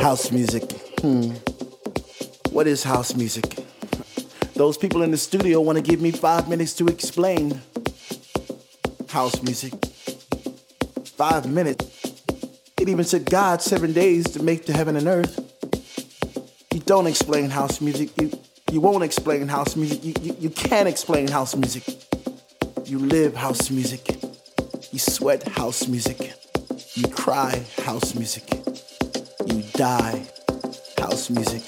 House music. Hmm. What is house music? Those people in the studio want to give me five minutes to explain house music. Five minutes. It even took God seven days to make the heaven and earth. You don't explain house music. You you won't explain house music. You, you, you can't explain house music. You live house music. You sweat house music. You cry house music. Die house music.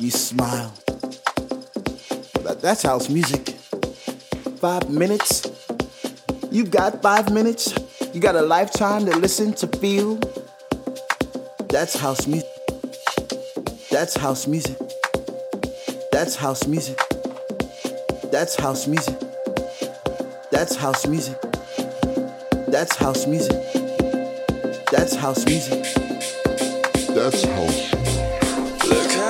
You smile. That, that's house music. Five minutes. You got five minutes. You got a lifetime to listen, to feel. That's house music. That's house music. That's house music. That's house music. That's house music. That's house music. That's house music. That's house. Look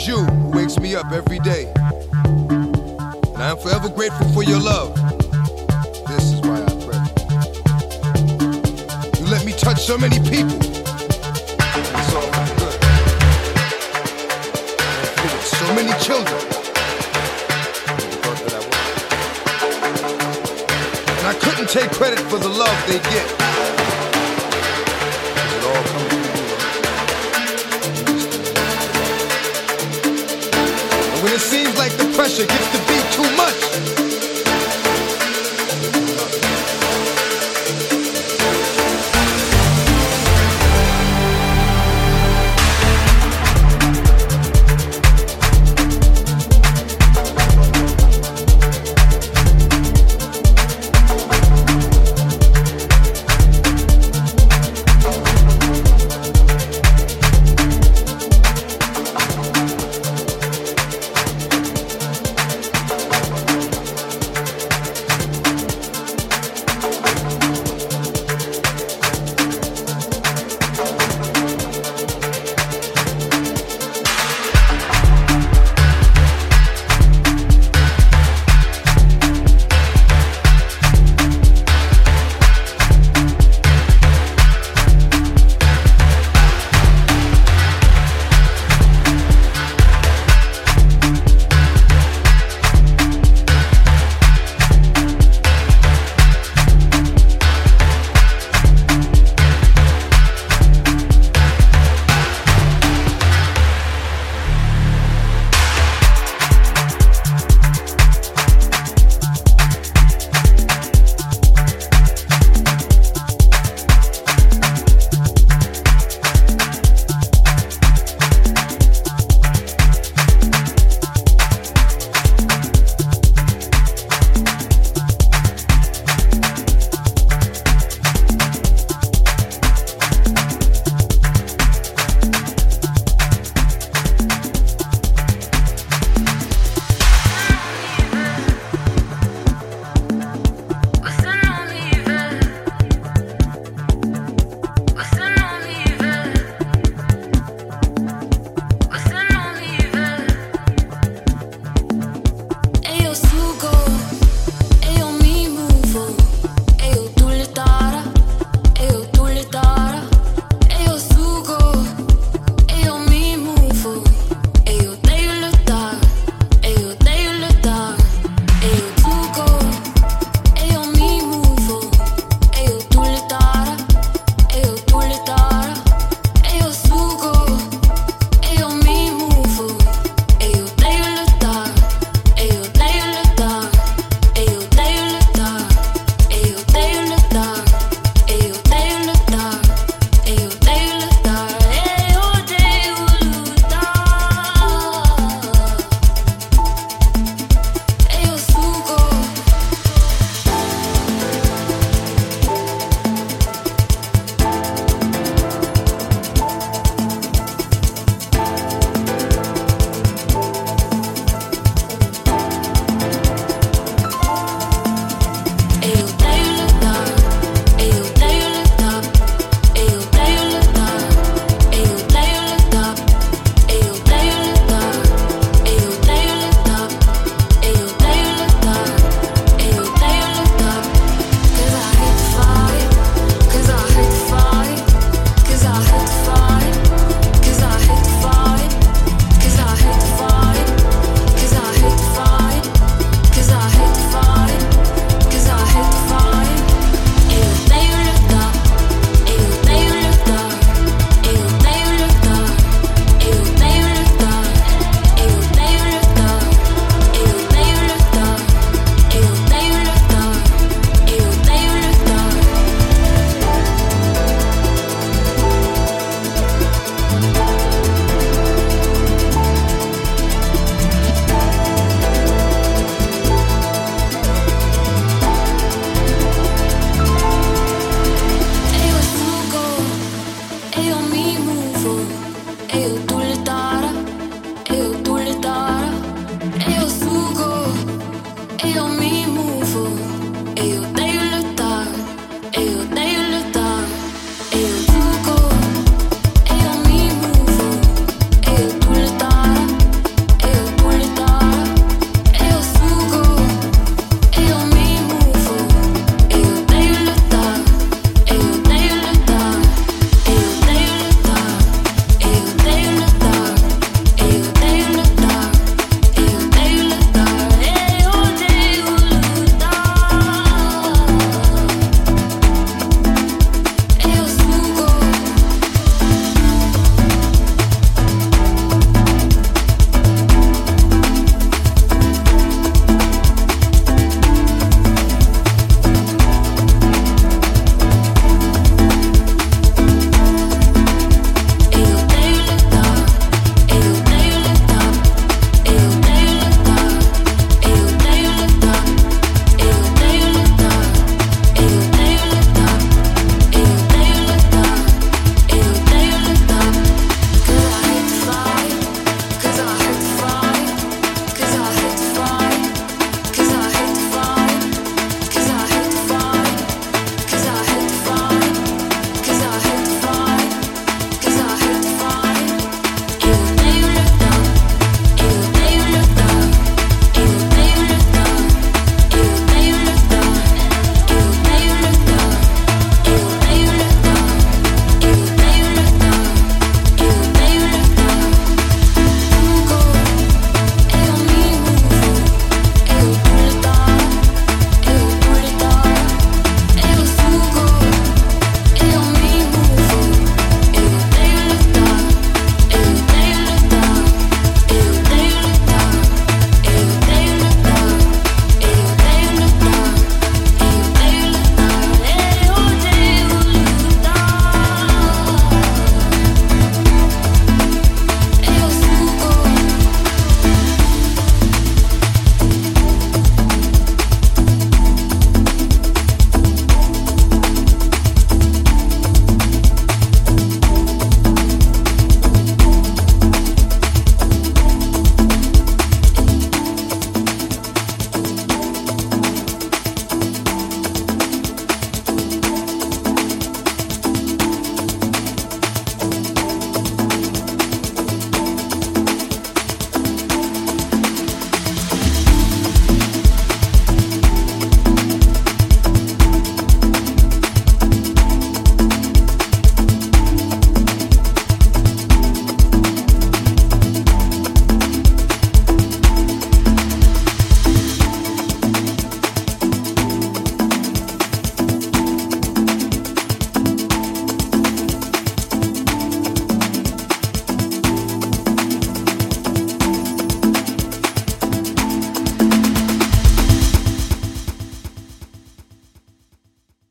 is you who wakes me up every day. And I am forever grateful for your love. This is why I pray. You let me touch so many people. It's all good. So many children. And I couldn't take credit for the love they get. Like the pressure. Gets to be too much,